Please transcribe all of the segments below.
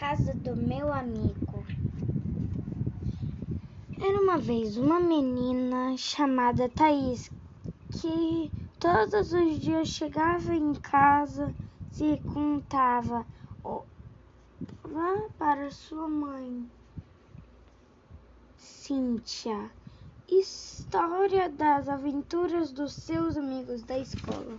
casa do meu amigo. Era uma vez uma menina chamada Thaís que todos os dias chegava em casa e contava para sua mãe, Cíntia, história das aventuras dos seus amigos da escola.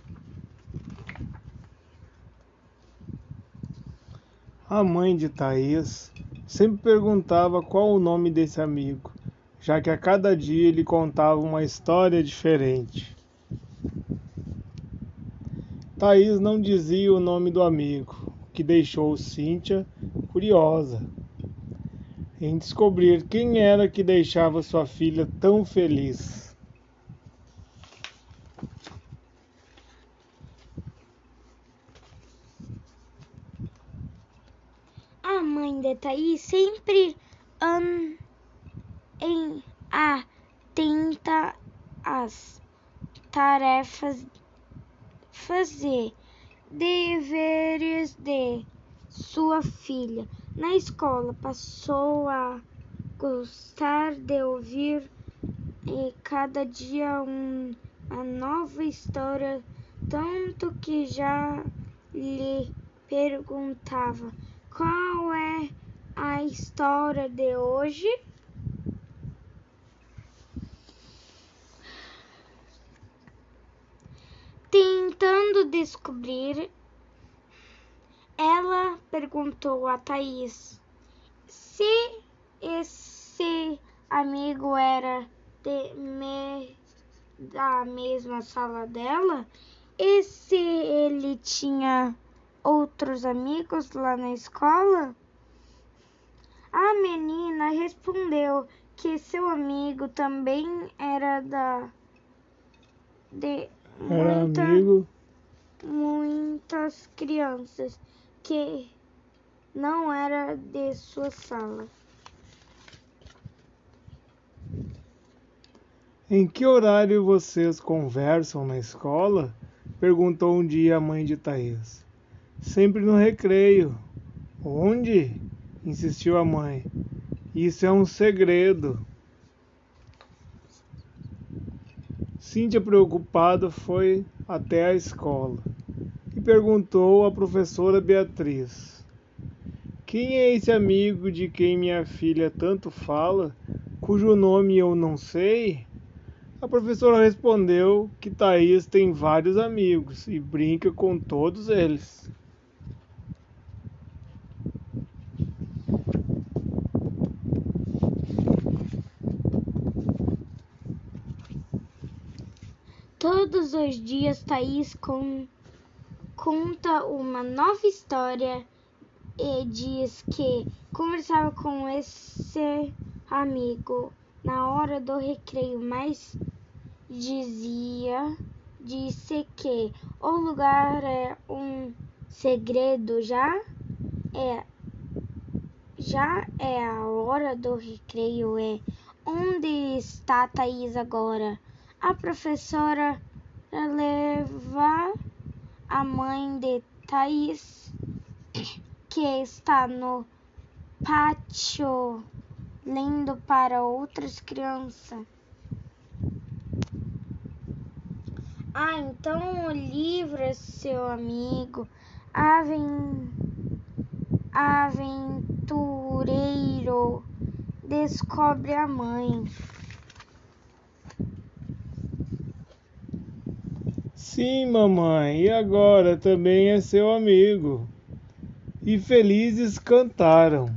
A mãe de Thaís sempre perguntava qual o nome desse amigo, já que a cada dia ele contava uma história diferente. Thaís não dizia o nome do amigo, o que deixou Cíntia curiosa em descobrir quem era que deixava sua filha tão feliz. Mãe de Thaís sempre um, em atenta às tarefas, fazer deveres de sua filha. Na escola passou a gostar de ouvir e cada dia um, uma nova história, tanto que já lhe perguntava qual é a história de hoje? Tentando descobrir, ela perguntou a Thaís se esse amigo era de me, da mesma sala dela e se ele tinha outros amigos lá na escola? A menina respondeu que seu amigo também era da de muita, amigo. muitas crianças que não era de sua sala. Em que horário vocês conversam na escola? perguntou um dia a mãe de Thaís. Sempre no recreio. Onde? insistiu a mãe. Isso é um segredo. Cíntia, preocupada, foi até a escola e perguntou à professora Beatriz: Quem é esse amigo de quem minha filha tanto fala, cujo nome eu não sei? A professora respondeu que Thaís tem vários amigos e brinca com todos eles. Todos os dias Thaís com, conta uma nova história e diz que conversava com esse amigo na hora do recreio, mas dizia disse que o lugar é um segredo já é já é a hora do recreio é onde está Thaís agora a professora leva a mãe de Thaís, que está no pátio lendo para outras crianças. Ah, então o livro é seu amigo. Aven... Aventureiro descobre a mãe. Sim, mamãe, e agora também é seu amigo. E felizes cantaram.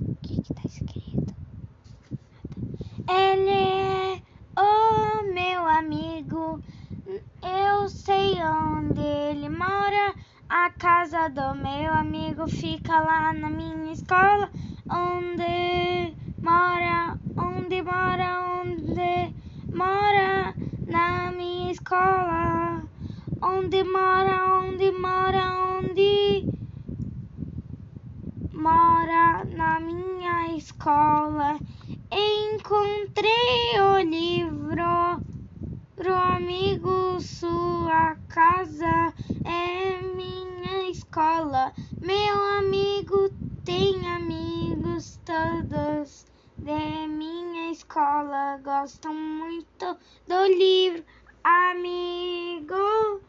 O que está escrito? Ele é o meu amigo. Eu sei onde ele mora. A casa do meu amigo fica lá na minha escola, onde mora, onde mora, onde mora na minha escola, onde mora, onde mora, onde mora na minha escola. Encontrei gostam muito do livro. Amigo,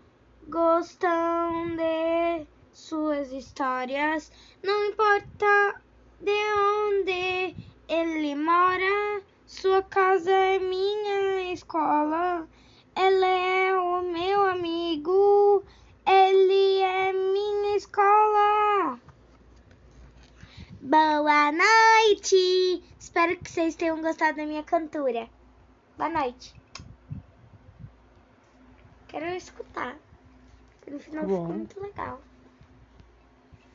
gostam de suas histórias. Não importa de onde ele mora, sua casa é minha escola. Ele é o meu amigo, ele é minha escola. Boa noite! Espero que vocês tenham gostado da minha cantora. Boa noite. Quero escutar. No final Bom. ficou muito legal.